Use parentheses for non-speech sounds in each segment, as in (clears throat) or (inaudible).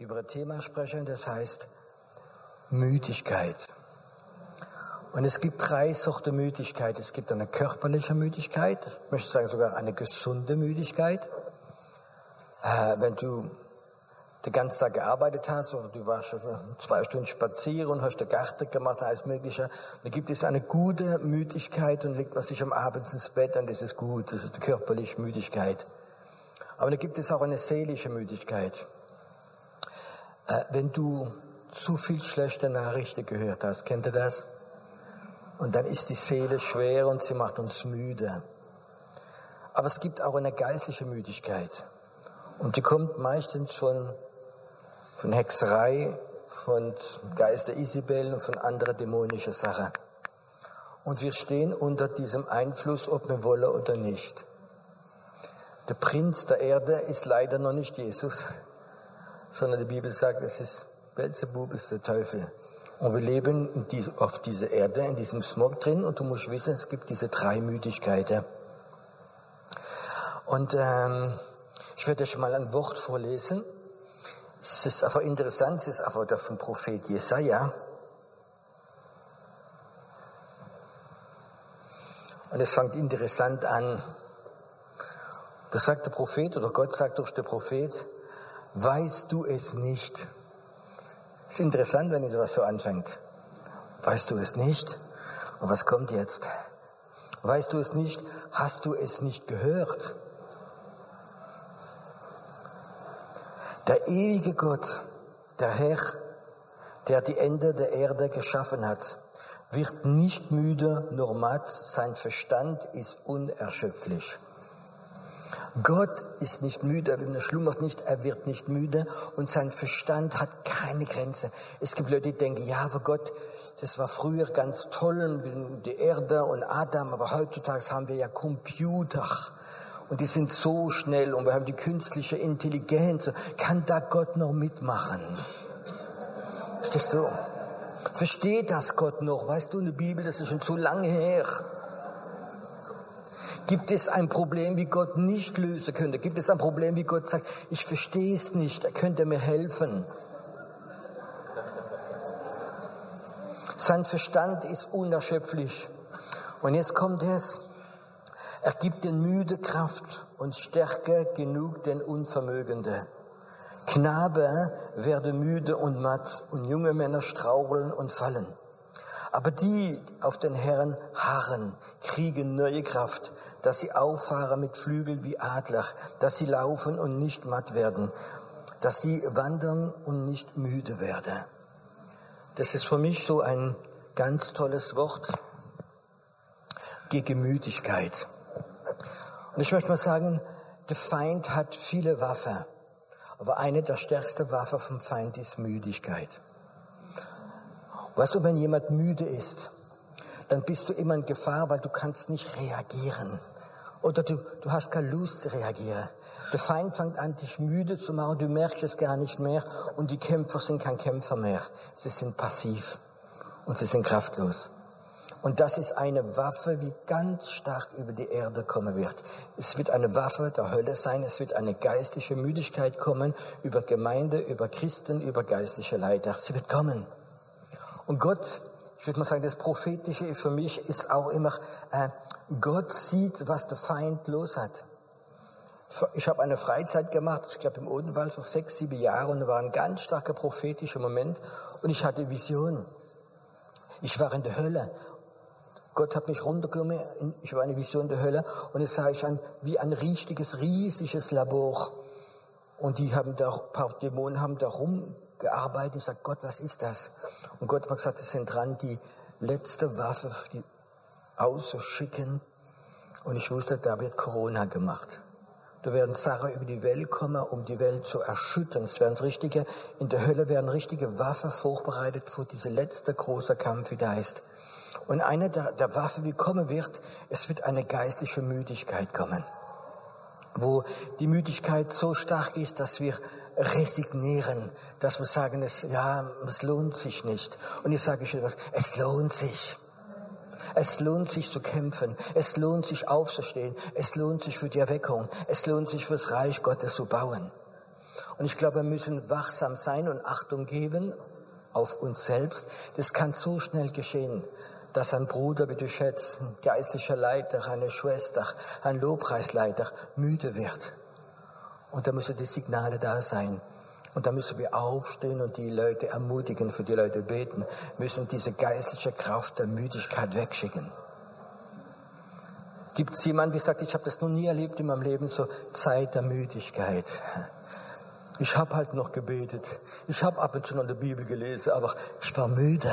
über ein Thema sprechen, das heißt Müdigkeit. Und es gibt drei Sorten Müdigkeit. Es gibt eine körperliche Müdigkeit, ich möchte sagen sogar eine gesunde Müdigkeit. Äh, wenn du den ganzen Tag gearbeitet hast oder du warst zwei Stunden spazieren und hast den Garten gemacht, alles Mögliche, dann gibt es eine gute Müdigkeit und legt man sich am Abend ins Bett und das ist gut, das ist die körperliche Müdigkeit. Aber dann gibt es auch eine seelische Müdigkeit. Äh, wenn du zu viel schlechte Nachrichten gehört hast, kennt ihr das? Und dann ist die Seele schwer und sie macht uns müde. Aber es gibt auch eine geistliche Müdigkeit. Und die kommt meistens von, von Hexerei, von Geister Isabel und von anderen dämonischen Sachen. Und wir stehen unter diesem Einfluss, ob wir wollen oder nicht. Der Prinz der Erde ist leider noch nicht Jesus, sondern die Bibel sagt, es ist Belzebub ist der Teufel. Und wir leben diese, auf dieser Erde, in diesem Smog drin, und du musst wissen, es gibt diese drei Müdigkeiten. Und ähm, ich werde euch mal ein Wort vorlesen. Es ist einfach interessant, es ist einfach der vom Prophet Jesaja. Und es fängt interessant an. Da sagt der Prophet, oder Gott sagt durch den Prophet, weißt du es nicht? Ist interessant, wenn sowas so anfängt. Weißt du es nicht? Und was kommt jetzt? Weißt du es nicht? Hast du es nicht gehört? Der ewige Gott, der Herr, der die Ende der Erde geschaffen hat, wird nicht müde nur matt, sein Verstand ist unerschöpflich. Gott ist nicht müde, er schlummert nicht, er wird nicht müde und sein Verstand hat keine Grenze. Es gibt Leute, die denken, ja, aber Gott, das war früher ganz toll, die Erde und Adam, aber heutzutage haben wir ja Computer und die sind so schnell und wir haben die künstliche Intelligenz. Kann da Gott noch mitmachen? Ist das so? Versteht das Gott noch? Weißt du, in der Bibel, das ist schon so lange her. Gibt es ein Problem, wie Gott nicht lösen könnte? Gibt es ein Problem, wie Gott sagt, ich verstehe es nicht, er könnte mir helfen? Sein Verstand ist unerschöpflich. Und jetzt kommt es. Er gibt den Müde Kraft und Stärke genug den Unvermögende. Knabe werden müde und matt und junge Männer straucheln und fallen. Aber die auf den Herrn harren, kriegen neue Kraft, dass sie auffahren mit Flügeln wie Adler, dass sie laufen und nicht matt werden, dass sie wandern und nicht müde werden. Das ist für mich so ein ganz tolles Wort gegen Müdigkeit. Und ich möchte mal sagen, der Feind hat viele Waffen, aber eine der stärksten Waffen vom Feind ist Müdigkeit. Weißt du, wenn jemand müde ist, dann bist du immer in Gefahr, weil du kannst nicht reagieren. Oder du, du hast keine Lust zu reagieren. Der Feind fängt an, dich müde zu machen, du merkst es gar nicht mehr und die Kämpfer sind kein Kämpfer mehr. Sie sind passiv und sie sind kraftlos. Und das ist eine Waffe, die ganz stark über die Erde kommen wird. Es wird eine Waffe der Hölle sein. Es wird eine geistliche Müdigkeit kommen über Gemeinde, über Christen, über geistliche Leiter. Sie wird kommen. Und Gott, ich würde mal sagen, das Prophetische für mich ist auch immer, äh, Gott sieht, was der Feind los hat. Ich habe eine Freizeit gemacht, ich glaube im Odenwald vor sechs, sieben Jahren und da war ein ganz starker prophetischer Moment und ich hatte Vision. Ich war in der Hölle. Gott hat mich runtergenommen, ich war eine Vision der Hölle und es sah ich an wie ein richtiges, riesiges Labor. Und die haben da, ein paar Dämonen haben da rumgearbeitet und gesagt, Gott, was ist das? Und Gott hat gesagt, das sind dran, die letzte Waffe die auszuschicken. Und ich wusste, da wird Corona gemacht. Da werden Sachen über die Welt kommen, um die Welt zu erschüttern. Es werden richtige, in der Hölle werden richtige Waffen vorbereitet für diese letzte große Kampf, wie da ist. Und eine der, der Waffen, wie kommen wird, es wird eine geistliche Müdigkeit kommen wo die Müdigkeit so stark ist, dass wir resignieren, dass wir sagen, es, ja, es lohnt sich nicht. Und ich sage euch etwas, es lohnt sich. Es lohnt sich zu kämpfen. Es lohnt sich aufzustehen. Es lohnt sich für die Erweckung. Es lohnt sich fürs Reich Gottes zu bauen. Und ich glaube, wir müssen wachsam sein und Achtung geben auf uns selbst. Das kann so schnell geschehen, dass ein Bruder, wie du schätzt, ein geistlicher Leiter, eine Schwester, ein Lobpreisleiter müde wird. Und da müssen die Signale da sein. Und da müssen wir aufstehen und die Leute ermutigen, für die Leute beten, müssen diese geistliche Kraft der Müdigkeit wegschicken. Gibt es jemanden, der sagt, ich habe das noch nie erlebt in meinem Leben, so Zeit der Müdigkeit? Ich habe halt noch gebetet. Ich habe ab und zu noch die Bibel gelesen, aber ich war müde.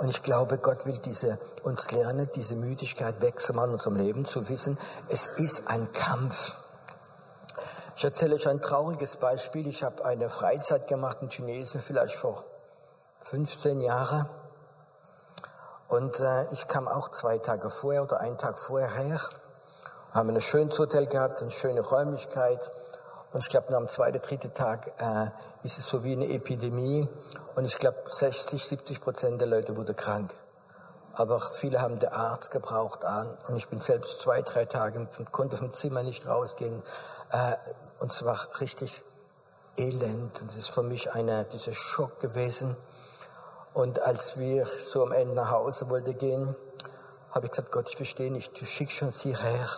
Und ich glaube, Gott will diese, uns lernen, diese Müdigkeit wegzumachen in unserem Leben, zu wissen, es ist ein Kampf. Ich erzähle euch ein trauriges Beispiel. Ich habe eine Freizeit gemacht in Tunesien, vielleicht vor 15 Jahren. Und äh, ich kam auch zwei Tage vorher oder einen Tag vorher her. Haben ein schönes Hotel gehabt, eine schöne Räumlichkeit. Und ich glaube, dem zweiten, dritten Tag äh, ist es so wie eine Epidemie. Und ich glaube, 60, 70 Prozent der Leute wurden krank. Aber viele haben den Arzt gebraucht an. Und ich bin selbst zwei, drei Tage, konnte vom Zimmer nicht rausgehen. Äh, und es war richtig elend. Und das ist für mich einer dieser Schock gewesen. Und als wir so am Ende nach Hause wollten gehen, habe ich gesagt, Gott, ich verstehe nicht, du schickst uns hierher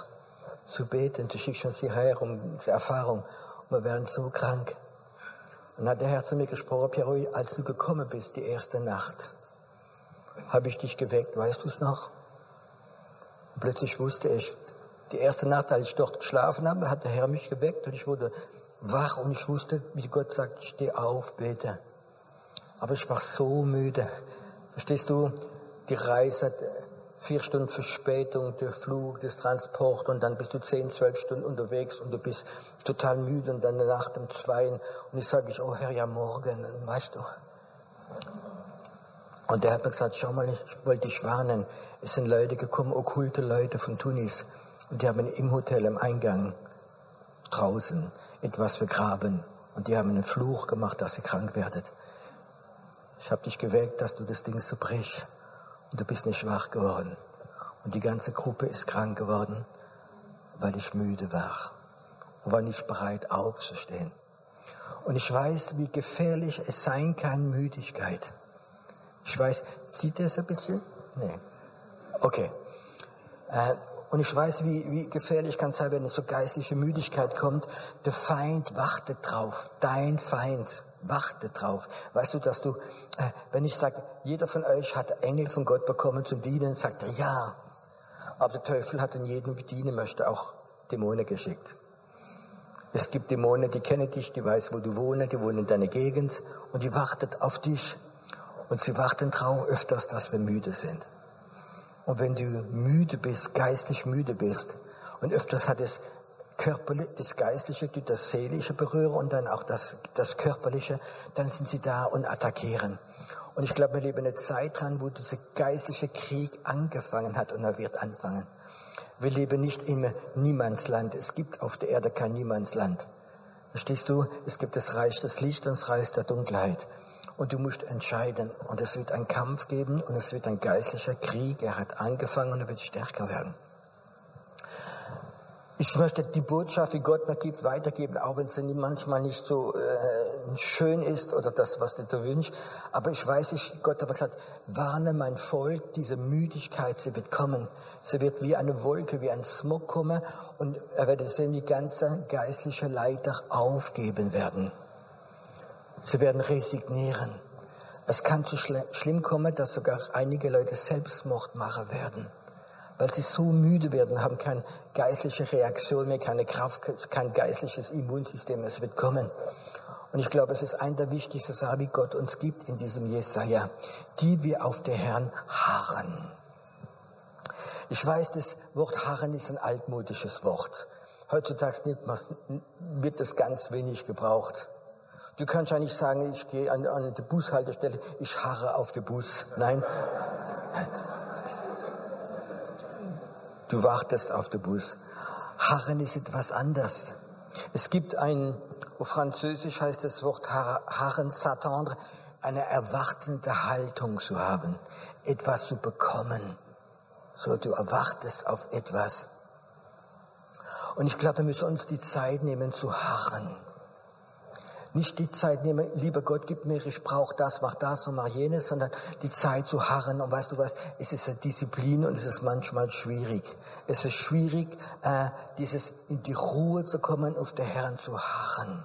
zu beten, du schickst uns hierher um die Erfahrung wir werden so krank. Und hat der Herr zu mir gesprochen, Pierre, als du gekommen bist, die erste Nacht, habe ich dich geweckt, weißt du es noch? Und plötzlich wusste ich, die erste Nacht, als ich dort geschlafen habe, hat der Herr mich geweckt und ich wurde wach und ich wusste, wie Gott sagt, steh auf, bete. Aber ich war so müde. Verstehst du? Die Reise, vier Stunden Verspätung, der Flug, das Transport und dann bist du zehn, zwölf Stunden unterwegs und du bist total müde und dann eine Nacht um zwei und ich sage ich, oh Herr, ja morgen, weißt du. Und der hat mir gesagt, schau mal, ich wollte dich warnen. Es sind Leute gekommen, okkulte Leute von Tunis und die haben im Hotel im Eingang draußen etwas vergraben und die haben einen Fluch gemacht, dass ihr krank werdet. Ich habe dich geweckt, dass du das Ding so brichst und du bist nicht schwach geworden. Und die ganze Gruppe ist krank geworden, weil ich müde war und war nicht bereit aufzustehen. Und ich weiß, wie gefährlich es sein kann, Müdigkeit. Ich weiß, sieht das ein bisschen? Nee. Okay. Äh, und ich weiß, wie, wie gefährlich kann es sein, wenn es so geistliche Müdigkeit kommt. Der Feind wartet drauf. Dein Feind Warte drauf. Weißt du, dass du, äh, wenn ich sage, jeder von euch hat Engel von Gott bekommen zum Dienen, sagt er ja. Aber der Teufel hat in jedem bedienen möchte auch Dämonen geschickt. Es gibt Dämonen, die kennen dich, die weiß, wo du wohnst, die wohnen in deiner Gegend und die wartet auf dich. Und sie warten drauf öfters, dass wir müde sind. Und wenn du müde bist, geistlich müde bist, und öfters hat es körperliche, das Geistliche das Seelische berühren und dann auch das, das Körperliche, dann sind sie da und attackieren. Und ich glaube, wir leben eine Zeit dran, wo dieser geistliche Krieg angefangen hat und er wird anfangen. Wir leben nicht im Niemandsland. Es gibt auf der Erde kein Niemandsland. Verstehst du? Es gibt das Reich des Lichts und das Reich der Dunkelheit. Und du musst entscheiden. Und es wird einen Kampf geben und es wird ein geistlicher Krieg. Er hat angefangen und er wird stärker werden. Ich möchte die Botschaft, die Gott mir gibt, weitergeben, auch wenn sie manchmal nicht so äh, schön ist oder das, was du dir wünschst. Aber ich weiß, ich, Gott hat gesagt, warne mein Volk, diese Müdigkeit, sie wird kommen. Sie wird wie eine Wolke, wie ein Smog kommen und er wird sehen, die ganze geistliche Leiter aufgeben werden. Sie werden resignieren. Es kann zu schl schlimm kommen, dass sogar einige Leute Selbstmord machen werden weil sie so müde werden, haben keine geistliche Reaktion mehr, keine Kraft, kein geistliches Immunsystem. Es wird kommen. Und ich glaube, es ist ein der wichtigsten Sachen, die Gott uns gibt in diesem Jesaja, die wir auf den Herrn harren. Ich weiß, das Wort harren ist ein altmodisches Wort. Heutzutage wird das ganz wenig gebraucht. Du kannst ja nicht sagen, ich gehe an, an die Bushaltestelle, ich harre auf den Bus. Nein, Du wartest auf den Bus. Harren ist etwas anders. Es gibt ein, auf Französisch heißt das Wort Harren, s'attendre, eine erwartende Haltung zu haben, etwas zu bekommen. So, du erwartest auf etwas. Und ich glaube, wir müssen uns die Zeit nehmen zu harren. Nicht die Zeit nehmen, lieber Gott, gib mir, ich brauche das, mach das und mach jenes, sondern die Zeit zu harren. Und weißt du was, es ist eine Disziplin und es ist manchmal schwierig. Es ist schwierig, äh, dieses in die Ruhe zu kommen, auf den Herrn zu harren.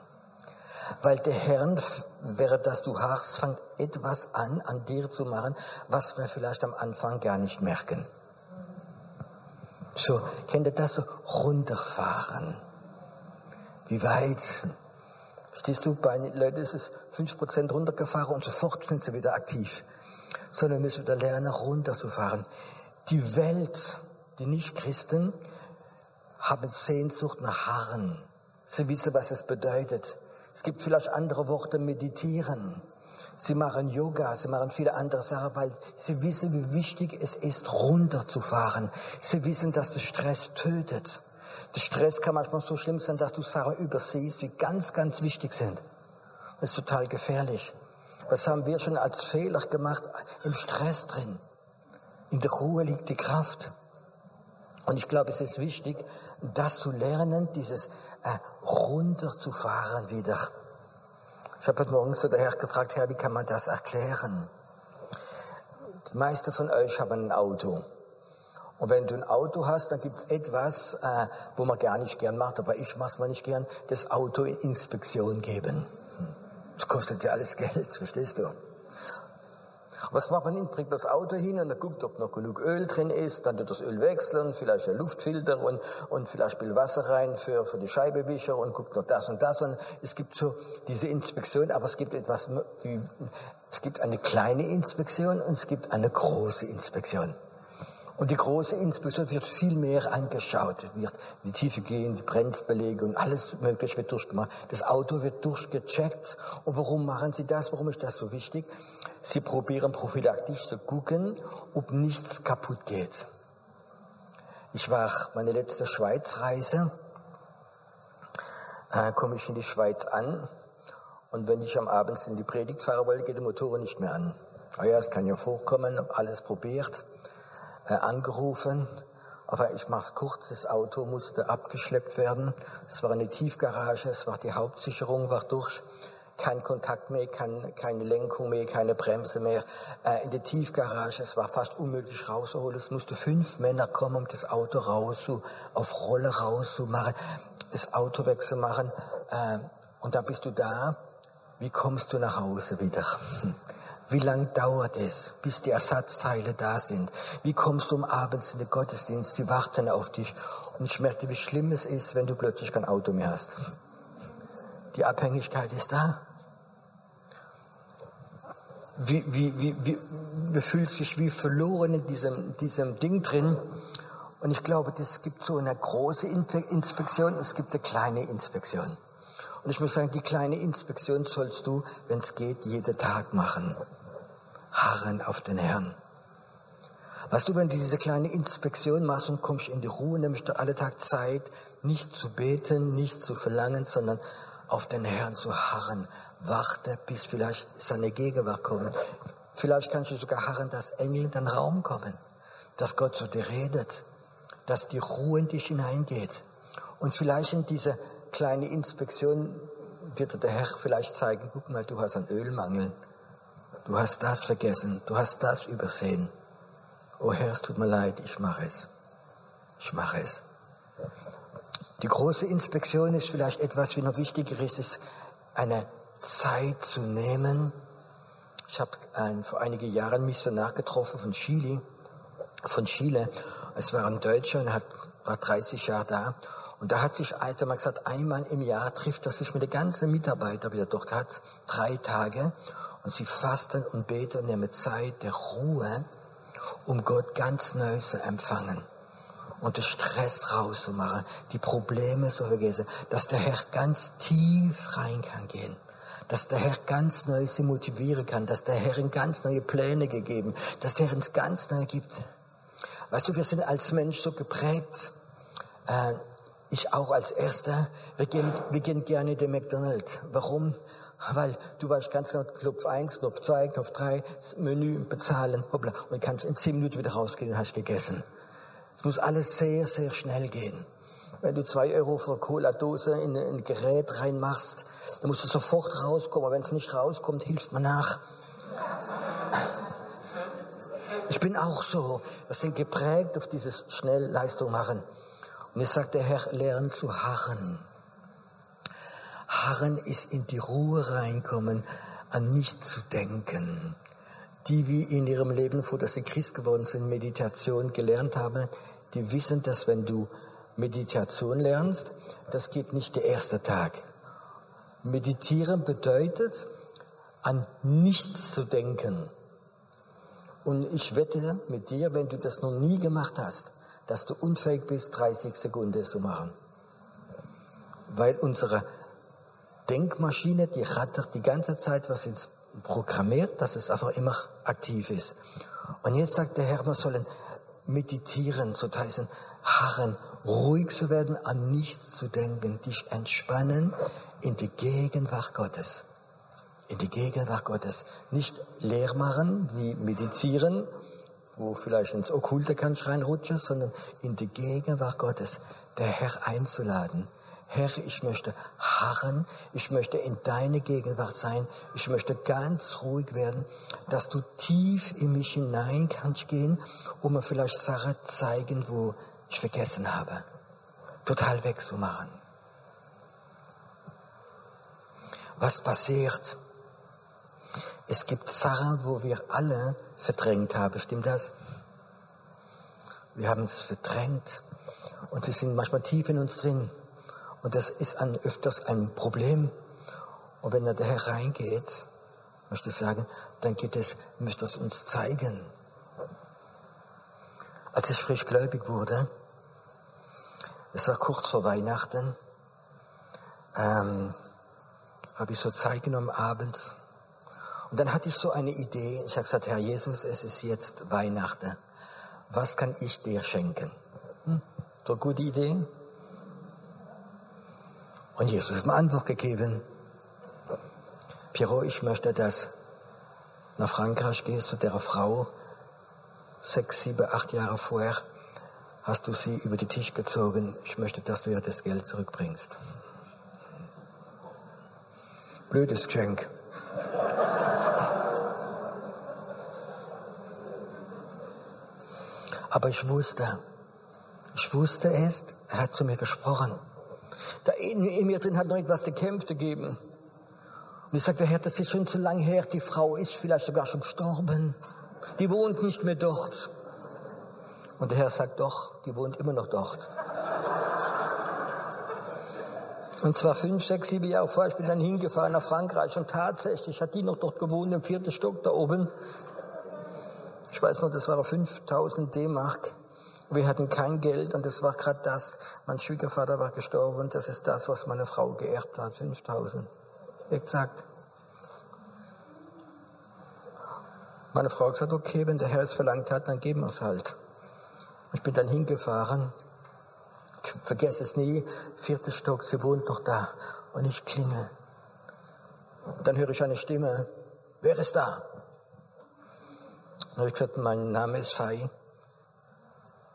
Weil der Herrn, während dass du harrst, fängt etwas an, an dir zu machen, was wir vielleicht am Anfang gar nicht merken. So, kennt ihr das so? Runterfahren. Wie weit? Stehst du, bei Leuten ist es 5% runtergefahren und sofort sind sie wieder aktiv. Sondern müssen wieder lernen, runterzufahren. Die Welt, die Nicht-Christen, haben Sehnsucht nach Harren. Sie wissen, was es bedeutet. Es gibt vielleicht andere Worte, meditieren. Sie machen Yoga, sie machen viele andere Sachen, weil sie wissen, wie wichtig es ist, runterzufahren. Sie wissen, dass der Stress tötet. Der Stress kann manchmal so schlimm sein, dass du Sachen übersiehst, die ganz, ganz wichtig sind. Das ist total gefährlich. Was haben wir schon als Fehler gemacht? Im Stress drin. In der Ruhe liegt die Kraft. Und ich glaube, es ist wichtig, das zu lernen, dieses äh, runterzufahren wieder. Ich habe heute Morgen so der Herr gefragt, Herr, wie kann man das erklären? Die meisten von euch haben ein Auto. Und wenn du ein Auto hast, dann gibt es etwas, äh, wo man gar nicht gern macht, aber ich mache es mal nicht gern, das Auto in Inspektion geben. Das kostet ja alles Geld, verstehst du? Was macht man hin? Bringt das Auto hin und dann guckt, ob noch genug Öl drin ist, dann tut das Öl wechseln, vielleicht ein Luftfilter und, und vielleicht will Wasser rein für, für die Scheibewischer und guckt noch das und das. Und es gibt so diese Inspektion, aber es gibt etwas wie, es gibt eine kleine Inspektion und es gibt eine große Inspektion. Und die große Inspektion wird viel mehr angeschaut, wird die Tiefe gehen, die Bremsbeläge und alles mögliche wird durchgemacht. Das Auto wird durchgecheckt. Und warum machen sie das? Warum ist das so wichtig? Sie probieren prophylaktisch zu gucken, ob nichts kaputt geht. Ich war meine letzte Schweizreise, äh, komme ich in die Schweiz an und wenn ich am Abend in die Predigt fahren wollte, geht der Motor nicht mehr an. Ah ja, es kann ja vorkommen, alles probiert angerufen. Aber ich mache es kurz, das Auto musste abgeschleppt werden. Es war eine Tiefgarage, es war die Hauptsicherung, war durch. Kein Kontakt mehr, kein, keine Lenkung mehr, keine Bremse mehr. Äh, in der Tiefgarage, es war fast unmöglich rauszuholen. Es musste fünf Männer kommen, um das Auto raus, auf Rolle rauszumachen, das Auto wegzumachen. Äh, und dann bist du da. Wie kommst du nach Hause wieder? Wie lang dauert es, bis die Ersatzteile da sind? Wie kommst du um abends in den Gottesdienst? Sie warten auf dich. Und ich merkte, wie schlimm es ist, wenn du plötzlich kein Auto mehr hast. Die Abhängigkeit ist da. Wie, wie, wie, wie, man fühlt sich wie verloren in diesem, diesem Ding drin. Und ich glaube, es gibt so eine große Inspektion, es gibt eine kleine Inspektion. Und ich muss sagen, die kleine Inspektion sollst du, wenn es geht, jeden Tag machen harren auf den Herrn. Weißt du, wenn du diese kleine Inspektion machst und kommst in die Ruhe, nimmst du alle Tag Zeit, nicht zu beten, nicht zu verlangen, sondern auf den Herrn zu harren. Warte, bis vielleicht seine Gegenwart kommt. Vielleicht kannst du sogar harren, dass Engel in den Raum kommen, dass Gott zu dir redet, dass die Ruhe in dich hineingeht. Und vielleicht in diese kleine Inspektion wird der Herr vielleicht zeigen, guck mal, du hast einen Ölmangel. Du hast das vergessen, du hast das übersehen. Oh Herr, es tut mir leid, ich mache es. Ich mache es. Die große Inspektion ist vielleicht etwas, wie noch wichtiger ist, ist eine Zeit zu nehmen. Ich habe vor einigen Jahren Missionar getroffen von Chile, von Chile. Es war ein Deutscher und hat, war 30 Jahre da. Und da hat sich Alter mal gesagt, einmal im Jahr trifft er sich mit den ganzen Mitarbeitern, die er dort hat, drei Tage. Und sie fasten und beten und nehmen Zeit der Ruhe, um Gott ganz neu zu empfangen und den Stress rauszumachen, die Probleme zu vergessen, dass der Herr ganz tief rein kann gehen, dass der Herr ganz neu sie motivieren kann, dass der Herr in ganz neue Pläne gegeben, dass der Herr uns ganz neu gibt. Weißt du, wir sind als Mensch so geprägt, äh, ich auch als Erster, wir gehen, wir gehen gerne in den McDonald's. Warum? Weil du weißt ganz genau, Knopf 1, Knopf 2, Knopf 3, Menü, bezahlen, hoppla. Und kannst in 10 Minuten wieder rausgehen und hast gegessen. Es muss alles sehr, sehr schnell gehen. Wenn du zwei Euro für eine Cola-Dose in ein Gerät reinmachst, dann musst du sofort rauskommen. Wenn es nicht rauskommt, hilft man nach. Ich bin auch so. Wir sind geprägt auf dieses Schnellleistung machen. Und jetzt sagt der Herr, lernen zu harren. Harren ist in die Ruhe reinkommen, an nichts zu denken. Die, wie in ihrem Leben, vor dass sie Christ geworden sind, Meditation gelernt haben, die wissen, dass wenn du Meditation lernst, das geht nicht der erste Tag. Meditieren bedeutet, an nichts zu denken. Und ich wette mit dir, wenn du das noch nie gemacht hast, dass du unfähig bist, 30 Sekunden zu machen. Weil unsere Denkmaschine, die rattert die ganze Zeit was ins programmiert, dass es einfach immer aktiv ist. Und jetzt sagt der Herr, wir sollen meditieren, so heißen, harren, ruhig zu werden, an nichts zu denken, dich entspannen in die Gegenwart Gottes. In die Gegenwart Gottes. Nicht leer machen, wie meditieren, wo vielleicht ins Okkulte kannst reinrutschen, sondern in die Gegenwart Gottes, der Herr einzuladen Herr, ich möchte harren, ich möchte in deine Gegenwart sein, ich möchte ganz ruhig werden, dass du tief in mich hinein kannst gehen und mir vielleicht Sachen zeigen, wo ich vergessen habe. Total wegzumachen. Was passiert? Es gibt Sachen, wo wir alle verdrängt haben, stimmt das? Wir haben es verdrängt und sie sind manchmal tief in uns drin. Und das ist ein, öfters ein Problem. Und wenn er da hereingeht, möchte ich sagen, dann geht es, möchte es uns zeigen. Als ich frisch gläubig wurde, es war kurz vor Weihnachten, ähm, habe ich so Zeit genommen abends. Und dann hatte ich so eine Idee. Ich habe gesagt, Herr Jesus, es ist jetzt Weihnachten. Was kann ich dir schenken? Hm? So gute Idee? Und Jesus hat mir Antwort gegeben. Pierrot, ich möchte, dass nach Frankreich gehst zu der Frau, sechs, sieben, acht Jahre vorher, hast du sie über den Tisch gezogen. Ich möchte, dass du ihr das Geld zurückbringst. Blödes Geschenk. Aber ich wusste, ich wusste es, er hat zu mir gesprochen. Da in, in mir drin hat noch etwas gekämpft gegeben. Und ich sagte, Herr, das ist schon zu lang her. Die Frau ist vielleicht sogar schon gestorben. Die wohnt nicht mehr dort. Und der Herr sagt, doch, die wohnt immer noch dort. Und zwar fünf, sechs, sieben Jahre vorher. Ich bin dann hingefahren nach Frankreich und tatsächlich hat die noch dort gewohnt, im vierten Stock da oben. Ich weiß noch, das war 5000 D-Mark. Wir hatten kein Geld und das war gerade das. Mein Schwiegervater war gestorben und das ist das, was meine Frau geerbt hat, 5000. Exakt. Meine Frau hat gesagt, okay, wenn der Herr es verlangt hat, dann geben wir es halt. Ich bin dann hingefahren. Ich vergesse es nie. Vierter Stock, sie wohnt noch da. Und ich klingel. Dann höre ich eine Stimme. Wer ist da? Dann habe ich gesagt, mein Name ist Fai.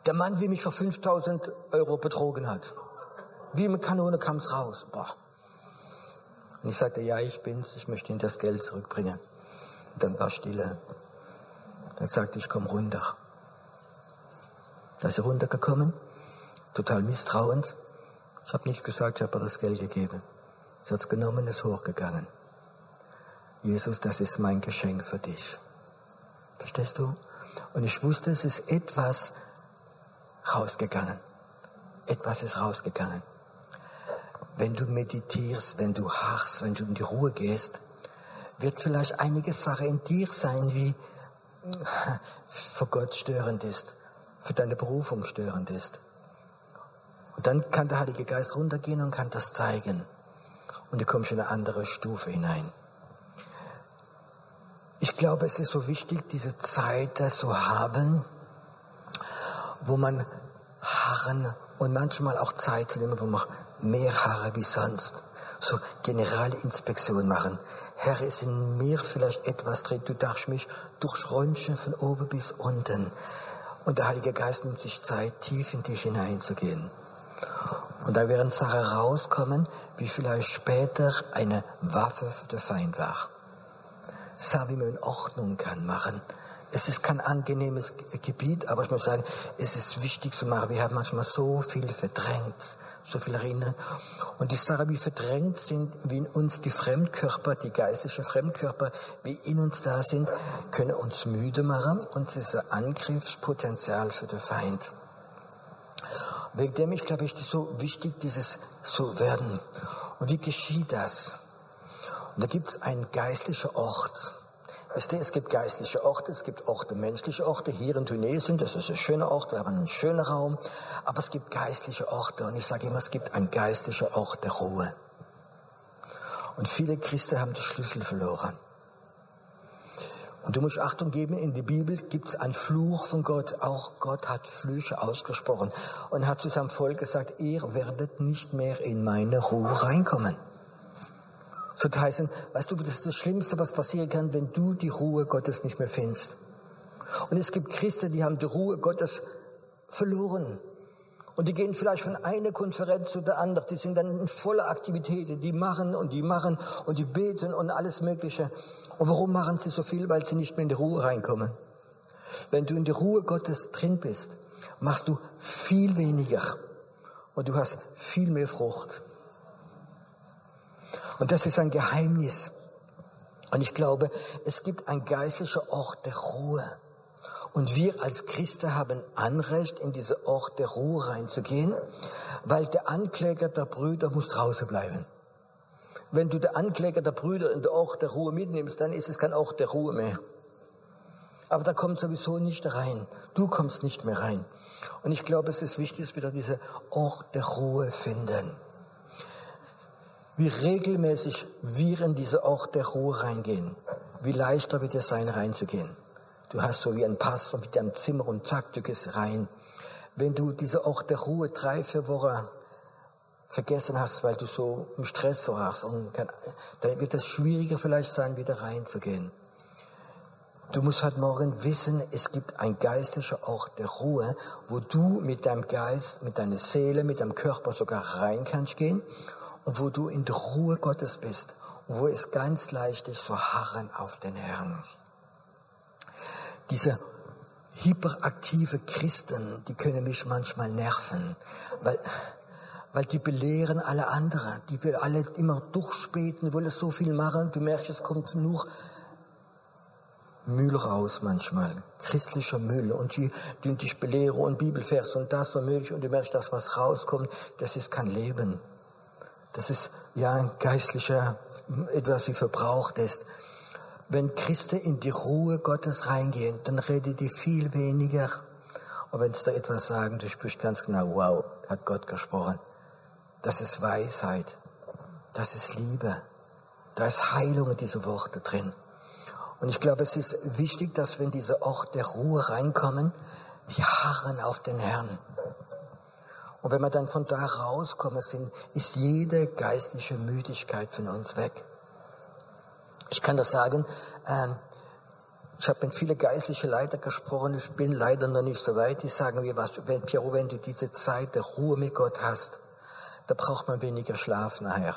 Der Mann, wie mich für 5000 Euro betrogen hat. Wie eine Kanone kam es raus. Boah. Und ich sagte, ja, ich bin's, ich möchte Ihnen das Geld zurückbringen. Und dann war Stille. Dann sagte ich, komm runter. Da ist er runtergekommen, total misstrauend. Ich habe nicht gesagt, ich habe ihr das Geld gegeben. Sie hat es genommen, ist hochgegangen. Jesus, das ist mein Geschenk für dich. Verstehst du? Und ich wusste, es ist etwas, rausgegangen. Etwas ist rausgegangen. Wenn du meditierst, wenn du harrst, wenn du in die Ruhe gehst, wird vielleicht einige Sache in dir sein, wie für Gott störend ist, für deine Berufung störend ist. Und dann kann der Heilige Geist runtergehen und kann das zeigen. Und du kommst in eine andere Stufe hinein. Ich glaube, es ist so wichtig, diese Zeit zu haben, wo man harren und manchmal auch Zeit nehmen, wo man mehr harre wie sonst. So Generalinspektion machen. Herr, ist in mir vielleicht etwas drin. Du darfst mich durchräumchen von oben bis unten. Und der Heilige Geist nimmt sich Zeit, tief in dich hineinzugehen. Und da werden Sachen rauskommen, wie vielleicht später eine Waffe für den Feind war. Sachen, wie man in Ordnung kann machen. Es ist kein angenehmes Gebiet, aber ich muss sagen, es ist wichtig zu machen. Wir haben manchmal so viel verdrängt, so viel erinnern. Und die Sachen, wie verdrängt sind, wie in uns die Fremdkörper, die geistlichen Fremdkörper, wie in uns da sind, können uns müde machen und ein Angriffspotenzial für den Feind. Wegen dem, ich glaube, ist es so wichtig, dieses so werden. Und wie geschieht das? Und da gibt es einen geistlichen Ort. Es gibt geistliche Orte, es gibt Orte, menschliche Orte. Hier in Tunesien, das ist ein schöner Ort, wir haben einen schönen Raum. Aber es gibt geistliche Orte. Und ich sage immer, es gibt einen geistlichen Ort der Ruhe. Und viele Christen haben den Schlüssel verloren. Und du musst Achtung geben, in der Bibel gibt es einen Fluch von Gott. Auch Gott hat Flüche ausgesprochen und hat zu seinem Volk gesagt, ihr werdet nicht mehr in meine Ruhe reinkommen. So heißen, weißt du, das ist das Schlimmste, was passieren kann, wenn du die Ruhe Gottes nicht mehr findest. Und es gibt Christen, die haben die Ruhe Gottes verloren. Und die gehen vielleicht von einer Konferenz zu der anderen. Die sind dann in voller Aktivität. Die machen und die machen und die beten und alles Mögliche. Und warum machen sie so viel? Weil sie nicht mehr in die Ruhe reinkommen. Wenn du in die Ruhe Gottes drin bist, machst du viel weniger. Und du hast viel mehr Frucht. Und das ist ein Geheimnis. Und ich glaube, es gibt ein geistlicher Ort der Ruhe. Und wir als Christen haben Anrecht, in diese Ort der Ruhe reinzugehen, weil der Ankläger der Brüder muss draußen bleiben. Wenn du den Ankläger der Brüder in den Ort der Ruhe mitnimmst, dann ist es kein Ort der Ruhe mehr. Aber da kommt sowieso nicht rein. Du kommst nicht mehr rein. Und ich glaube, es ist wichtig, dass wir da diese Ort der Ruhe finden wie regelmäßig wir in diese Ort der Ruhe reingehen, wie leichter wird es sein, reinzugehen. Du hast so wie einen Pass und mit deinem Zimmer und zack, du gehst rein. Wenn du diese Ort der Ruhe drei, vier Wochen vergessen hast, weil du so im Stress warst, und kann, dann wird es schwieriger vielleicht sein, wieder reinzugehen. Du musst heute Morgen wissen, es gibt ein geistlicher Ort der Ruhe, wo du mit deinem Geist, mit deiner Seele, mit deinem Körper sogar rein kannst gehen wo du in der Ruhe Gottes bist wo es ganz leicht ist, zu harren auf den Herrn. Diese hyperaktive Christen, die können mich manchmal nerven, weil, weil die belehren alle anderen, die will alle immer durchspäten, wollen so viel machen, du merkst, es kommt nur Müll raus manchmal, christlicher Müll und die, die dich belehren und Bibelvers und das und möglich und du merkst, dass was rauskommt, das ist kein Leben. Das ist ja ein geistlicher, etwas wie verbraucht ist. Wenn Christen in die Ruhe Gottes reingehen, dann reden die viel weniger. Und wenn sie da etwas sagen, du spürst ganz genau, wow, hat Gott gesprochen. Das ist Weisheit. Das ist Liebe. Da ist Heilung in diese Worte drin. Und ich glaube, es ist wichtig, dass in diese Ort der Ruhe reinkommen, wir harren auf den Herrn. Und wenn wir dann von da rauskommen sind, ist jede geistliche Müdigkeit von uns weg. Ich kann das sagen, ähm, ich habe mit vielen geistlichen Leiter gesprochen, ich bin leider noch nicht so weit. Die sagen mir, was, wenn, Piero, wenn du diese Zeit der Ruhe mit Gott hast, da braucht man weniger Schlaf nachher.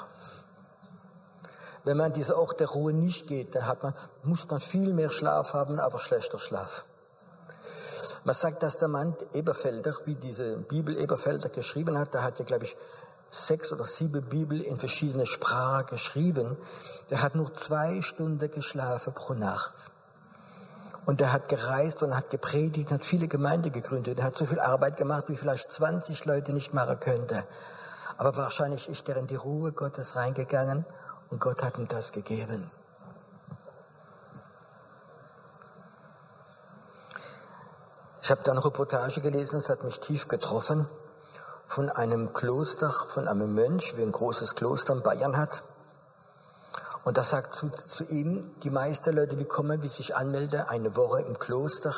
Wenn man diese Ort der Ruhe nicht geht, dann hat man, muss man viel mehr Schlaf haben, aber schlechter Schlaf. Man sagt, dass der Mann Eberfelder, wie diese Bibel Eberfelder geschrieben hat, der hat ja, glaube ich, sechs oder sieben Bibel in verschiedene Sprachen geschrieben. Der hat nur zwei Stunden geschlafen pro Nacht. Und der hat gereist und hat gepredigt, hat viele Gemeinden gegründet. Er hat so viel Arbeit gemacht, wie vielleicht 20 Leute nicht machen könnte. Aber wahrscheinlich ist er in die Ruhe Gottes reingegangen und Gott hat ihm das gegeben. Ich habe da eine Reportage gelesen, es hat mich tief getroffen, von einem Kloster, von einem Mönch, wie ein großes Kloster in Bayern hat. Und da sagt zu, zu ihm, die meisten Leute, die kommen, wie sich anmelden, eine Woche im Kloster.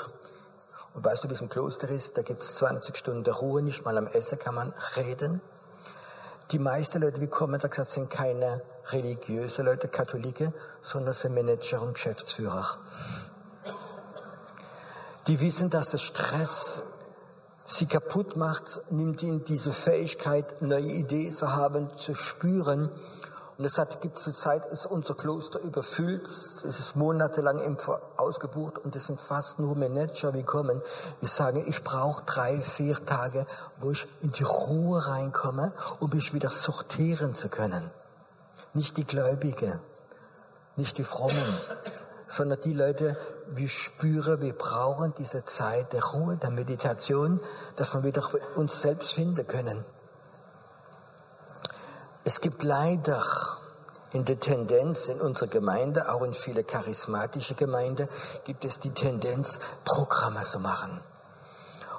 Und weißt du, wie es im Kloster ist? Da gibt es 20 Stunden Ruhe, nicht mal am Essen kann man reden. Die meisten Leute, die kommen, gesagt, sind keine religiöse Leute, Katholiken, sondern sind Manager und Geschäftsführer. Die wissen, dass der Stress sie kaputt macht, nimmt ihnen diese Fähigkeit, neue Ideen zu haben, zu spüren. Und es hat, gibt zur Zeit, ist unser Kloster überfüllt. Es ist monatelang ausgebucht und es sind fast nur Manager, die kommen. Die sagen, ich brauche drei, vier Tage, wo ich in die Ruhe reinkomme, um mich wieder sortieren zu können. Nicht die Gläubige, nicht die Frommen, sondern die Leute, wir spüren, wir brauchen diese Zeit der Ruhe, der Meditation, dass wir wieder uns selbst finden können. Es gibt leider in der Tendenz in unserer Gemeinde, auch in viele charismatische Gemeinden, gibt es die Tendenz, Programme zu machen.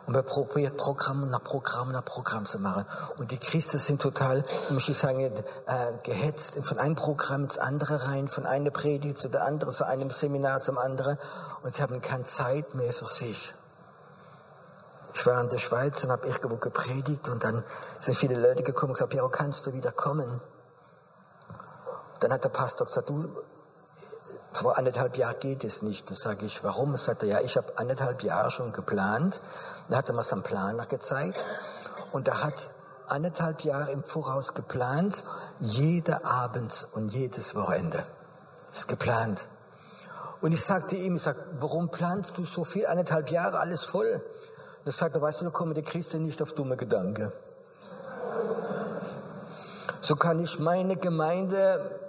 Und man probiert Programm nach Programm nach Programm zu machen. Und die Christen sind total, muss ich sagen, äh, gehetzt von einem Programm ins andere rein, von einer Predigt zu der anderen, von einem Seminar zum anderen. Und sie haben keine Zeit mehr für sich. Ich war in der Schweiz und habe irgendwo gepredigt und dann sind viele Leute gekommen und gesagt, ja, kannst du wieder kommen? Dann hat der Pastor gesagt, du, vor anderthalb Jahren geht es nicht. Dann sage ich, warum? Sagt er, ja, ich habe anderthalb Jahre schon geplant. Da hat er mir seinen Planer gezeigt. Und er hat anderthalb Jahre im Voraus geplant, jeder Abend und jedes Wochenende. Ist geplant. Und ich sagte ihm, ich sag, warum planst du so viel, anderthalb Jahre, alles voll? Und er sagte, weißt du, da kommen die Christen nicht auf dumme Gedanken. So kann ich meine Gemeinde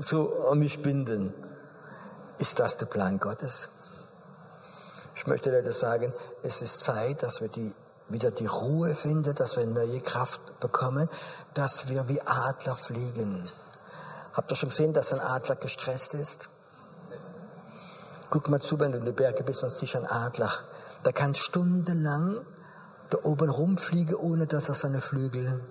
so an mich binden. Ist das der Plan Gottes? Ich möchte leider sagen, es ist Zeit, dass wir die, wieder die Ruhe finden, dass wir neue Kraft bekommen, dass wir wie Adler fliegen. Habt ihr schon gesehen, dass ein Adler gestresst ist? Guck mal zu, wenn du in den Bergen bist und siehst ein Adler. Der kann stundenlang da oben rumfliegen, ohne dass er seine Flügel.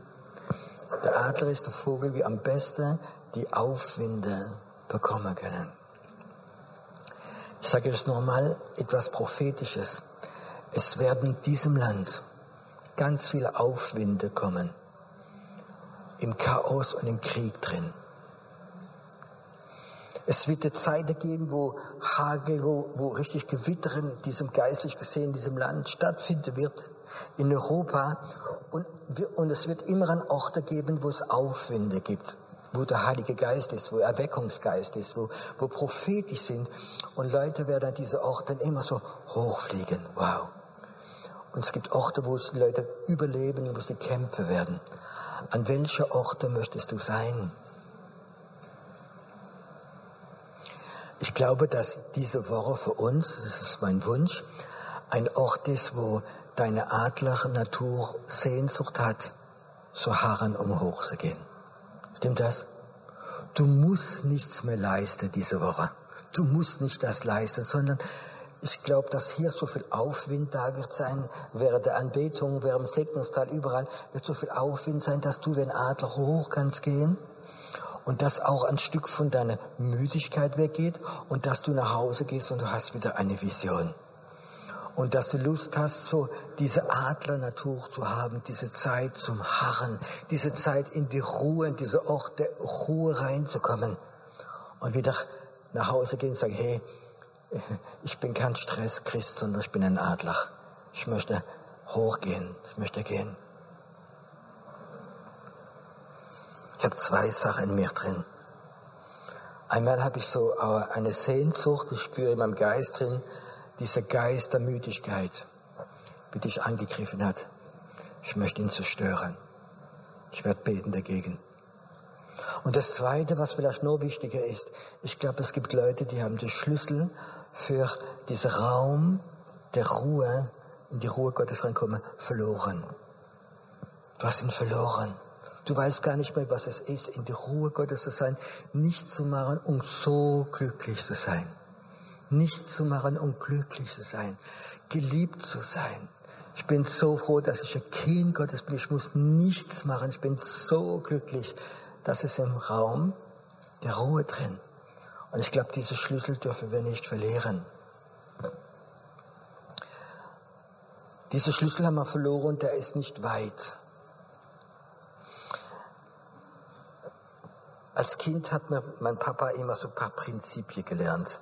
Der Adler ist der Vogel, wie am besten die Aufwinde bekommen können. Ich sage es nochmal, etwas Prophetisches. Es werden diesem Land ganz viele Aufwinde kommen. Im Chaos und im Krieg drin. Es wird eine Zeit geben, wo Hagel, wo, wo richtig Gewitter in diesem geistlich gesehen, in diesem Land stattfinden wird, in Europa. Und, und es wird immer an Orte geben, wo es Aufwinde gibt wo der Heilige Geist ist, wo Erweckungsgeist ist, wo, wo prophetisch sind. Und Leute werden an diese Orte immer so hochfliegen. Wow. Und es gibt Orte, wo es Leute überleben, wo sie kämpfen werden. An welche Orte möchtest du sein? Ich glaube, dass diese Woche für uns, das ist mein Wunsch, ein Ort ist, wo deine Adler-Natur Sehnsucht hat, so harren, um hochzugehen. Stimmt das? Du musst nichts mehr leisten diese Woche. Du musst nicht das leisten, sondern ich glaube, dass hier so viel Aufwind da wird sein, während der Anbetung, während dem Segnungsteil, überall wird so viel Aufwind sein, dass du wie ein Adler hoch kannst gehen und dass auch ein Stück von deiner Müdigkeit weggeht und dass du nach Hause gehst und du hast wieder eine Vision und dass du Lust hast, so diese Adlernatur zu haben, diese Zeit zum Harren, diese Zeit in die Ruhe, in diese Ort der Ruhe reinzukommen und wieder nach Hause gehen und sagen, hey, (laughs) ich bin kein Stress-Christ, sondern ich bin ein Adler. Ich möchte hochgehen, ich möchte gehen. Ich habe zwei Sachen in mir drin. Einmal habe ich so eine Sehnsucht, ich spüre in meinem Geist drin, dieser Geist der Müdigkeit, wie dich angegriffen hat. Ich möchte ihn zerstören. Ich werde beten dagegen. Und das Zweite, was vielleicht noch wichtiger ist, ich glaube, es gibt Leute, die haben den Schlüssel für diesen Raum der Ruhe, in die Ruhe Gottes reinkommen, verloren. Du hast ihn verloren. Du weißt gar nicht mehr, was es ist, in die Ruhe Gottes zu sein, nicht zu machen, um so glücklich zu sein nichts zu machen, um glücklich zu sein, geliebt zu sein. Ich bin so froh, dass ich ein Kind Gottes bin. Ich muss nichts machen. Ich bin so glücklich. Das ist im Raum der Ruhe drin. Und ich glaube, diese Schlüssel dürfen wir nicht verlieren. Diese Schlüssel haben wir verloren, der ist nicht weit. Als Kind hat mir mein Papa immer so ein paar Prinzipien gelernt.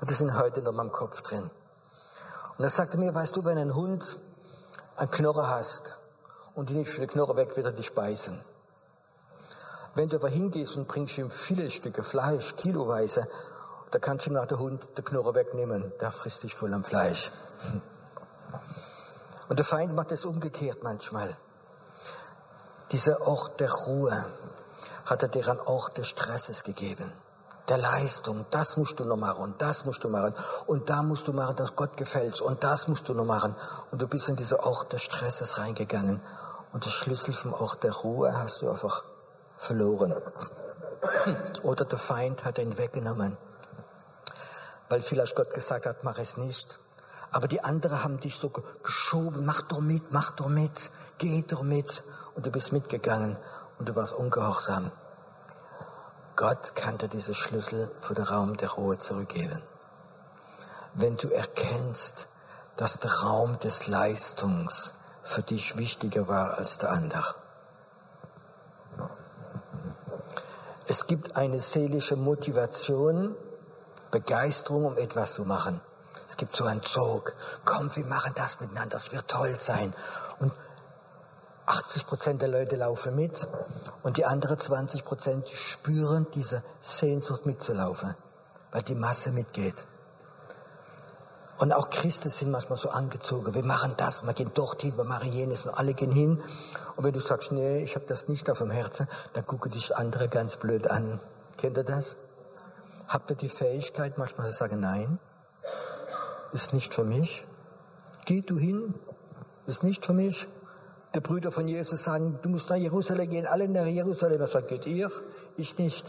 Und die sind heute noch meinem Kopf drin. Und er sagte mir, weißt du, wenn ein Hund einen Knochen hast und die nimmst den Knochen weg, wird er dich beißen. Wenn du aber hingehst und bringst ihm viele Stücke Fleisch, kiloweise, da kannst du ihm nach der Hund den Knochen wegnehmen, der frisst dich voll am Fleisch. (laughs) Und der Feind macht es umgekehrt manchmal. Dieser Ort der Ruhe hat er dir einen Ort des Stresses gegeben. Der Leistung, das musst du noch machen und das musst du machen und da musst du machen, dass Gott gefällt und das musst du noch machen. Und du bist in diese Ort des Stresses reingegangen und der Schlüssel vom Ort der Ruhe hast du einfach verloren. (clears throat) Oder der Feind hat ihn weggenommen, weil vielleicht Gott gesagt hat, mach es nicht. Aber die anderen haben dich so geschoben, mach doch mit, mach doch mit, geh doch mit. Und du bist mitgegangen und du warst ungehorsam. Gott kann dir diese Schlüssel für den Raum der Ruhe zurückgeben. Wenn du erkennst, dass der Raum des Leistungs für dich wichtiger war als der andere. Es gibt eine seelische Motivation, Begeisterung, um etwas zu machen. Es gibt so einen Zug. Komm, wir machen das miteinander, das wird toll sein. Und 80 Prozent der Leute laufen mit und die anderen 20 Prozent spüren diese Sehnsucht mitzulaufen, weil die Masse mitgeht. Und auch Christen sind manchmal so angezogen. Wir machen das, wir gehen dorthin, wir machen jenes und alle gehen hin. Und wenn du sagst, nee, ich habe das nicht auf dem Herzen, dann gucken dich andere ganz blöd an. Kennt ihr das? Habt ihr die Fähigkeit, manchmal zu sagen, nein? ist nicht für mich. Geh du hin, ist nicht für mich. Die Brüder von Jesus sagen, du musst nach Jerusalem gehen, alle nach Jerusalem. Er sagt, geht ihr? Ich nicht.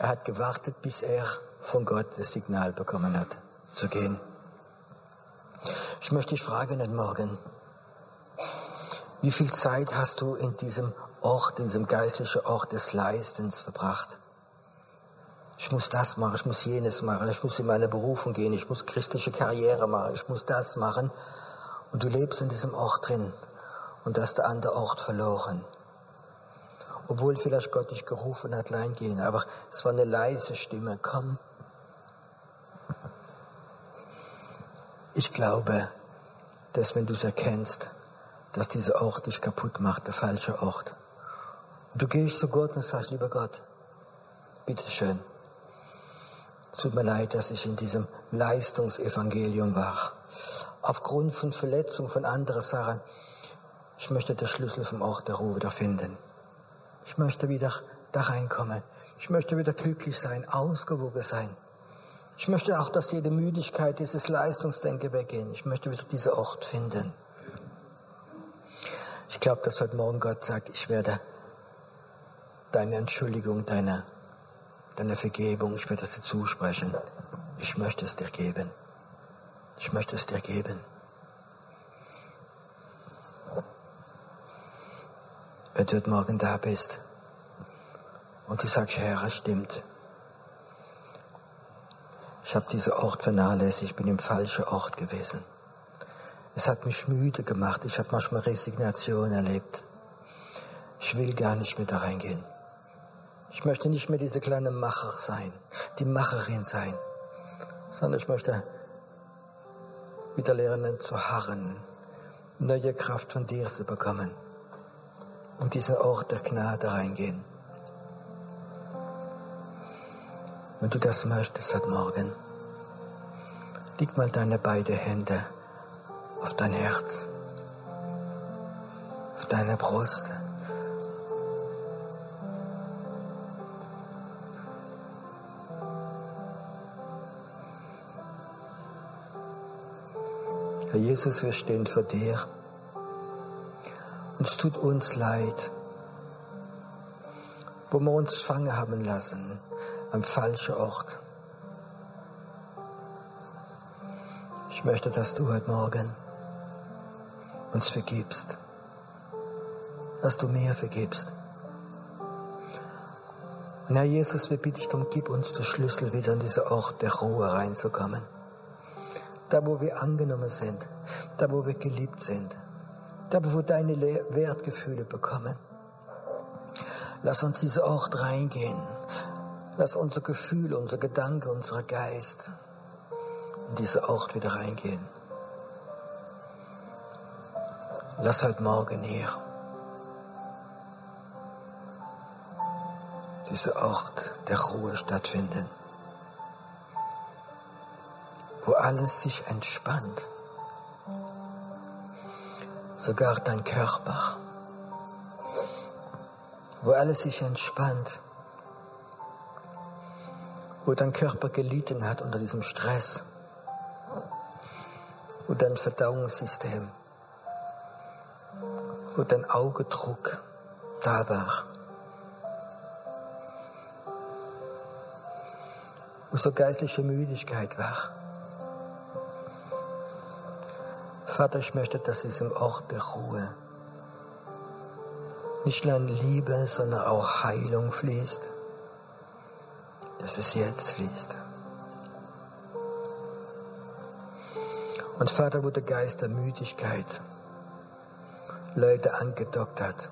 Er hat gewartet, bis er von Gott das Signal bekommen hat, zu gehen. Ich möchte dich fragen heute Morgen, wie viel Zeit hast du in diesem Ort, in diesem geistlichen Ort des Leistens verbracht? ich muss das machen, ich muss jenes machen, ich muss in meine Berufung gehen, ich muss christliche Karriere machen, ich muss das machen. Und du lebst in diesem Ort drin und hast der andere Ort verloren. Obwohl vielleicht Gott dich gerufen hat, allein gehen, aber es war eine leise Stimme, komm. Ich glaube, dass wenn du es erkennst, dass dieser Ort dich kaputt macht, der falsche Ort. Und du gehst zu Gott und sagst, lieber Gott, bitteschön, Tut mir leid, dass ich in diesem Leistungsevangelium war. Aufgrund von Verletzungen von anderen Sachen. Ich möchte den Schlüssel vom Ort der Ruhe wieder finden. Ich möchte wieder da reinkommen. Ich möchte wieder glücklich sein, ausgewogen sein. Ich möchte auch, dass jede Müdigkeit, dieses Leistungsdenken weggehen. Ich möchte wieder diesen Ort finden. Ich glaube, dass heute Morgen Gott sagt, ich werde deine Entschuldigung, deine deine Vergebung, ich werde es dir zusprechen. Ich möchte es dir geben. Ich möchte es dir geben. Wenn du heute Morgen da bist und du sagst, Herr, es stimmt. Ich habe diesen Ort vernachlässigt, ich bin im falschen Ort gewesen. Es hat mich müde gemacht, ich habe manchmal Resignation erlebt. Ich will gar nicht mehr da reingehen. Ich möchte nicht mehr diese kleine Macher sein, die Macherin sein, sondern ich möchte wieder lernen zu harren, neue Kraft von dir zu bekommen und diesen Ort der Gnade reingehen. Wenn du das möchtest heute Morgen, leg mal deine beiden Hände auf dein Herz, auf deine Brust. Herr Jesus, wir stehen vor dir. Und es tut uns leid, wo wir uns fangen haben lassen am falschen Ort. Ich möchte, dass du heute Morgen uns vergibst, dass du mir vergibst. Und Herr Jesus, wir bitten dich darum, gib uns den Schlüssel, wieder in diesen Ort der Ruhe reinzukommen da wo wir angenommen sind, da wo wir geliebt sind, da wo wir deine Wertgefühle bekommen. Lass uns diese Ort reingehen. Lass unser Gefühl, unser Gedanke, unser Geist in diese Ort wieder reingehen. Lass heute Morgen hier dieser Ort der Ruhe stattfinden, wo alles sich entspannt, sogar dein Körper, wo alles sich entspannt, wo dein Körper gelitten hat unter diesem Stress, wo dein Verdauungssystem, wo dein Augendruck da war. wo so geistliche Müdigkeit war. Vater, ich möchte, dass diesem Ort der Ruhe nicht nur Liebe, sondern auch Heilung fließt, dass es jetzt fließt. Und Vater, wo der Geist der Müdigkeit Leute angedockt hat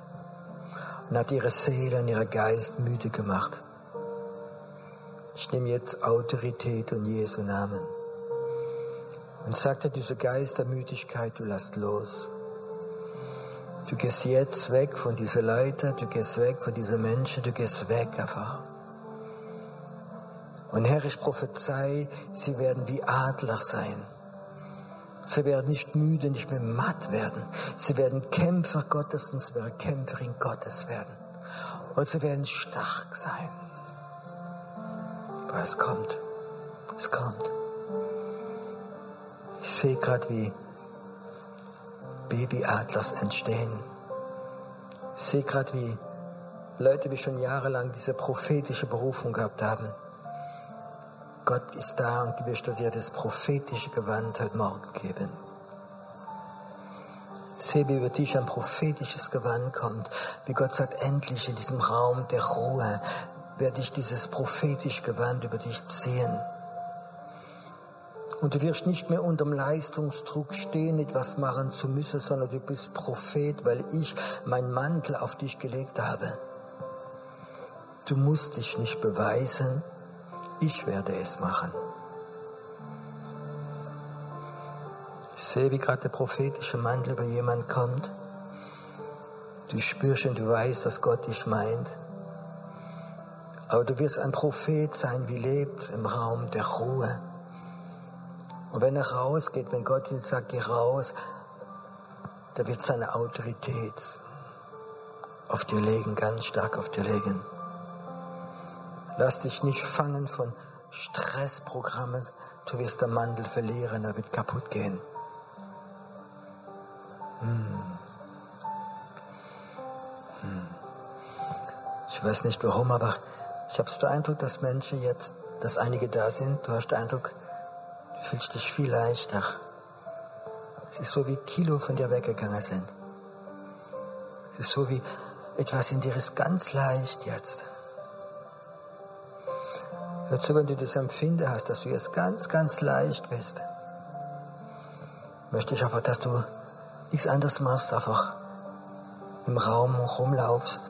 und hat ihre Seele und ihre Geist müde gemacht, ich nehme jetzt Autorität in Jesu Namen. Und sagte diese Geistermüdigkeit, du lasst los. Du gehst jetzt weg von dieser Leiter, du gehst weg von diesen Menschen, du gehst weg einfach. Und Herr, ich prophezei, sie werden wie Adler sein. Sie werden nicht müde, nicht mehr matt werden. Sie werden Kämpfer Gottes und sie werden Kämpferin Gottes werden. Und sie werden stark sein. Aber es kommt. Es kommt. Ich sehe gerade, wie Babyadlers entstehen. Ich sehe gerade, wie Leute, die schon jahrelang diese prophetische Berufung gehabt haben. Gott ist da und die dir das prophetische Gewand heute Morgen geben. Sehe, wie über dich ein prophetisches Gewand kommt, wie Gott sagt, endlich in diesem Raum der Ruhe, werde ich dieses prophetisch Gewand über dich ziehen. Und du wirst nicht mehr unter dem Leistungsdruck stehen, etwas machen zu müssen, sondern du bist Prophet, weil ich meinen Mantel auf dich gelegt habe. Du musst dich nicht beweisen, ich werde es machen. Ich sehe, wie gerade der prophetische Mantel über jemand kommt. Du spürst und du weißt, dass Gott dich meint. Aber du wirst ein Prophet sein, wie lebt im Raum der Ruhe. Und wenn er rausgeht, wenn Gott ihm sagt, geh raus, da wird seine Autorität auf dir legen, ganz stark auf dir legen. Lass dich nicht fangen von Stressprogrammen. Du wirst den Mandel verlieren, er wird kaputt gehen. Hm. Hm. Ich weiß nicht warum, aber ich habe den Eindruck, dass Menschen jetzt, dass einige da sind, du hast den Eindruck, fühlst dich viel leichter. Es ist so wie Kilo von dir weggegangen sind. Es ist so wie etwas in dir ist ganz leicht jetzt. Hör zu, wenn du das Empfinden hast, dass du jetzt ganz, ganz leicht bist, möchte ich einfach, dass du nichts anderes machst, einfach im Raum rumlaufst,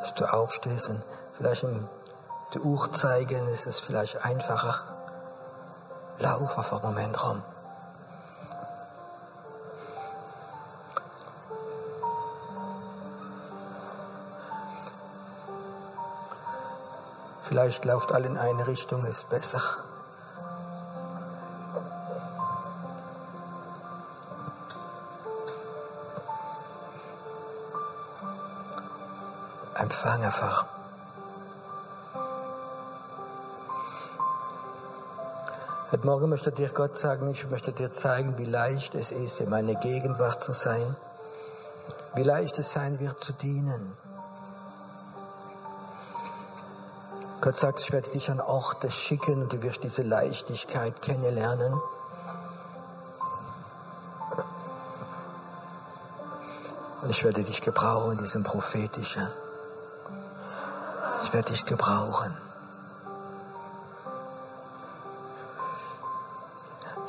dass du aufstehst und Vielleicht die Uhr zeigen, ist es vielleicht einfacher. Lauf auf einen Moment rum. Vielleicht lauft alle in eine Richtung, ist besser. Empfang einfach. Heute Morgen möchte dir Gott sagen, ich möchte dir zeigen, wie leicht es ist, in meiner Gegenwart zu sein. Wie leicht es sein wird, zu dienen. Gott sagt, ich werde dich an Orte schicken und du wirst diese Leichtigkeit kennenlernen. Und ich werde dich gebrauchen in diesem prophetischen. Ich werde dich gebrauchen.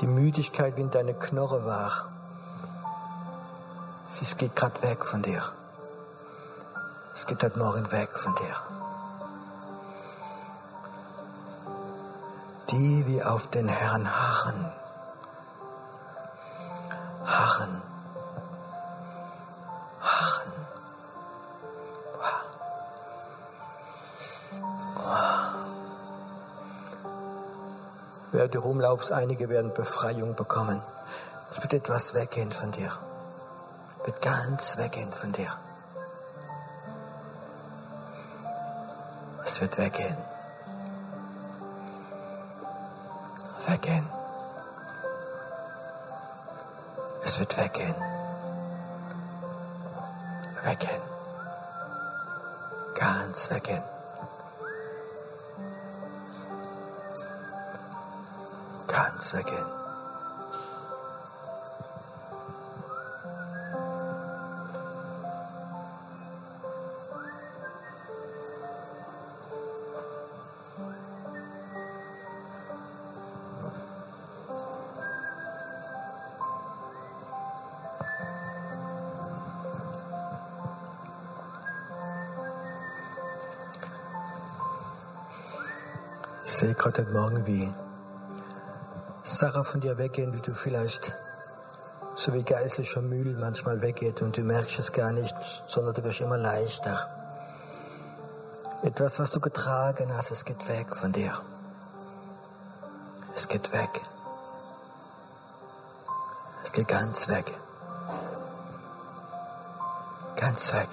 Müdigkeit in deine Knorre war. Sie geht gerade weg von dir. Es geht heute Morgen weg von dir. Die wie auf den Herrn. Harren. Du rumlaufst, einige werden Befreiung bekommen. Es wird etwas weggehen von dir. Wird ganz weggehen von dir. Es wird weggehen. Weggehen. Es wird weggehen. Weggehen. Ganz weggehen. Ganz weggehen. Ich sehe gerade heute Morgen, wie Sachen von dir weggehen, wie du vielleicht so wie geistlicher Müll manchmal weggeht und du merkst es gar nicht, sondern du wirst immer leichter. Etwas, was du getragen hast, es geht weg von dir. Es geht weg. Es geht ganz weg. Ganz weg.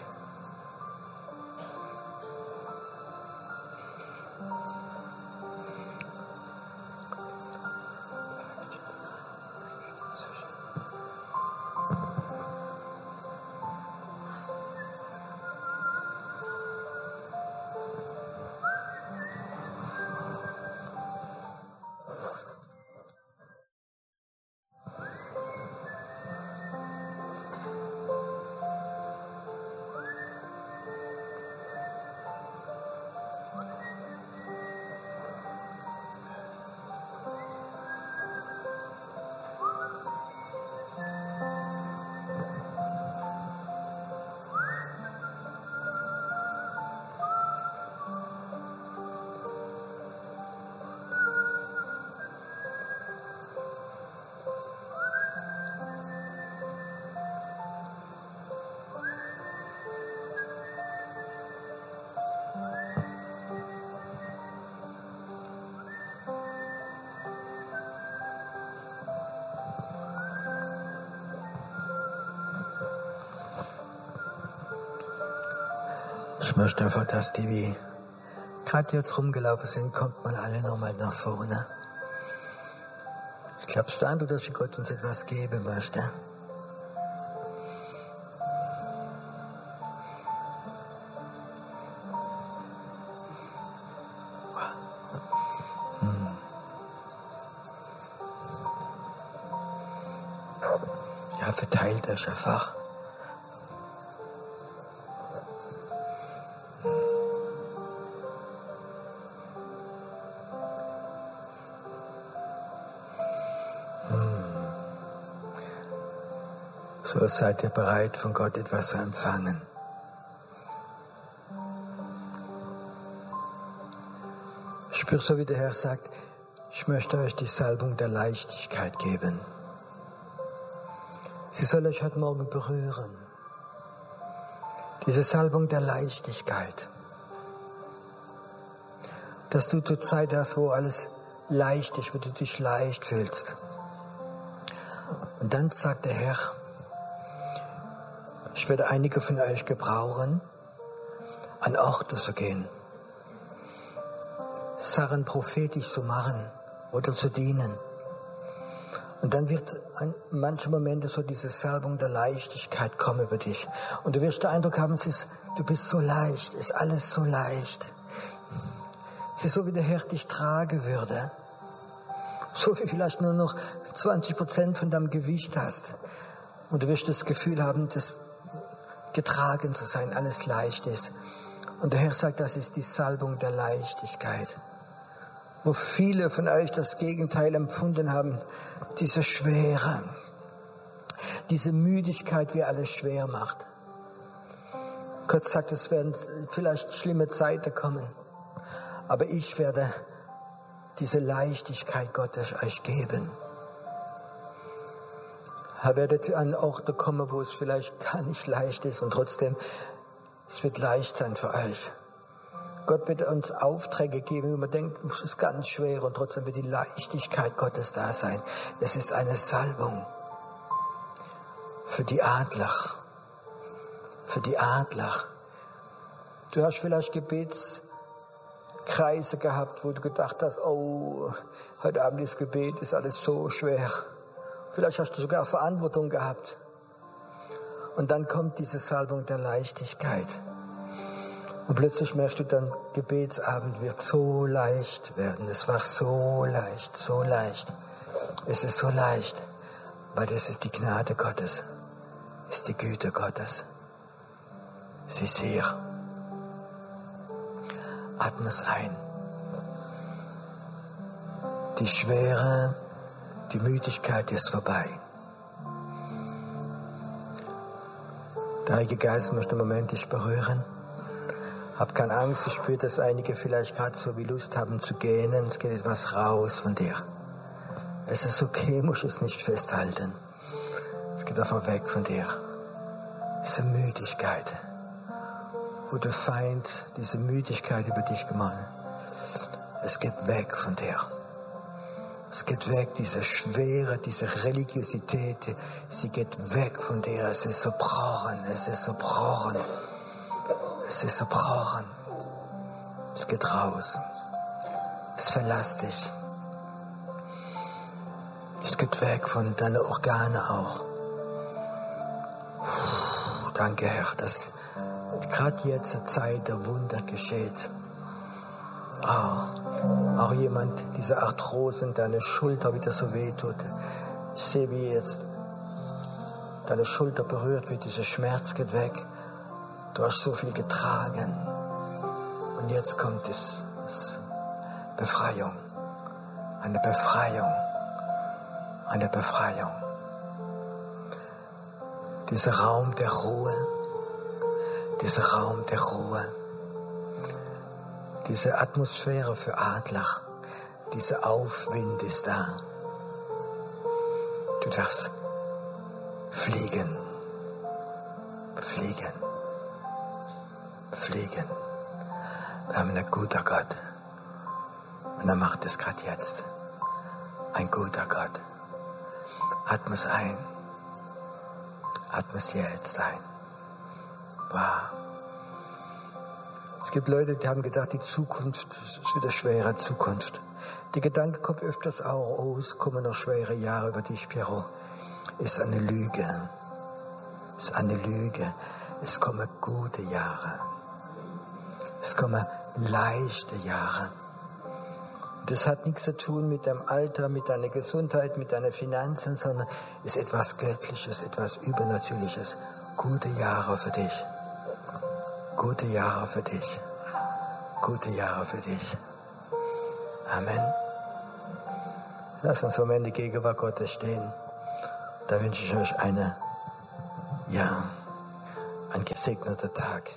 Möchte einfach, dass die, die gerade jetzt rumgelaufen sind, kommt mal alle nochmal nach vorne. Ich glaube, es ist dass Gott uns etwas geben möchte. Hm. Ja, verteilt euch einfach. Seid ihr bereit, von Gott etwas zu empfangen. Ich spüre so, wie der Herr sagt, ich möchte euch die Salbung der Leichtigkeit geben. Sie soll euch heute Morgen berühren. Diese Salbung der Leichtigkeit. Dass du zur Zeit hast, wo alles leicht ist, wo du dich leicht fühlst. Und dann sagt der Herr, ich werde einige von euch gebrauchen, an Orte zu gehen, Sachen prophetisch zu machen oder zu dienen. Und dann wird an manchen Momenten so diese Salbung der Leichtigkeit kommen über dich. Und du wirst den Eindruck haben, es ist, du bist so leicht, ist alles so leicht. Es ist so, wie der Herr dich tragen würde. So wie vielleicht nur noch 20 Prozent von deinem Gewicht hast. Und du wirst das Gefühl haben, dass getragen zu sein, alles leicht ist. Und der Herr sagt, das ist die Salbung der Leichtigkeit. Wo viele von euch das Gegenteil empfunden haben, diese Schwere, diese Müdigkeit, wie alles schwer macht. Gott sagt, es werden vielleicht schlimme Zeiten kommen, aber ich werde diese Leichtigkeit Gottes euch geben. Ihr werdet an Orte kommen, wo es vielleicht gar nicht leicht ist und trotzdem, es wird leicht sein für euch. Gott wird uns Aufträge geben, wo man denkt, das ist ganz schwer und trotzdem wird die Leichtigkeit Gottes da sein. Es ist eine Salbung für die Adler. Für die Adler. Du hast vielleicht Gebetskreise gehabt, wo du gedacht hast, oh, heute Abend das Gebet ist alles so schwer. Vielleicht hast du sogar Verantwortung gehabt. Und dann kommt diese Salbung der Leichtigkeit. Und plötzlich merkst du dann, Gebetsabend wird so leicht werden. Es war so leicht, so leicht. Es ist so leicht, weil das ist die Gnade Gottes, ist die Güte Gottes. Sie ist hier. Atme es ein. Die Schwere, die Müdigkeit ist vorbei. Der Heilige Geist möchte im Moment dich berühren. Hab keine Angst, ich spüre, dass einige vielleicht gerade so wie Lust haben zu gehen. Es geht etwas raus von dir. Es ist okay, muss es nicht festhalten. Es geht einfach weg von dir. Diese Müdigkeit, wo der Feind diese Müdigkeit über dich gemacht hat. Es geht weg von dir. Es geht weg, diese Schwere, diese Religiosität, sie geht weg von dir. Es ist so brochen, es ist so brochen. Es ist zerbrochen. Es geht raus. Es verlässt dich. Es geht weg von deinen Organe auch. Puh, danke, Herr, dass gerade jetzt zur Zeit der Wunder geschieht. Oh, auch jemand, diese Arthrose in deiner Schulter wieder so wehtut. Ich sehe, wie jetzt deine Schulter berührt wird, dieser Schmerz geht weg. Du hast so viel getragen. Und jetzt kommt es, es Befreiung. Eine Befreiung. Eine Befreiung. Dieser Raum der Ruhe. Dieser Raum der Ruhe. Diese Atmosphäre für Adler. Dieser Aufwind ist da. Du darfst fliegen. Fliegen fliegen. Wir haben einen guten Gott. Und er macht es gerade jetzt. Ein guter Gott. Atme es ein. Atme es jetzt ein. Wow. Es gibt Leute, die haben gedacht, die Zukunft ist wieder schwere Zukunft. Die Gedanke kommt öfters auch, oh, es kommen noch schwere Jahre über dich, Piero. Ist eine Lüge. Ist eine Lüge. Es kommen gute Jahre. Es kommen leichte Jahre. Das hat nichts zu tun mit deinem Alter, mit deiner Gesundheit, mit deinen Finanzen, sondern ist etwas Göttliches, etwas Übernatürliches. Gute Jahre für dich. Gute Jahre für dich. Gute Jahre für dich. Amen. Lass uns am Ende Gegenwart Gottes stehen. Da wünsche ich euch eine, ja, ein gesegneter Tag.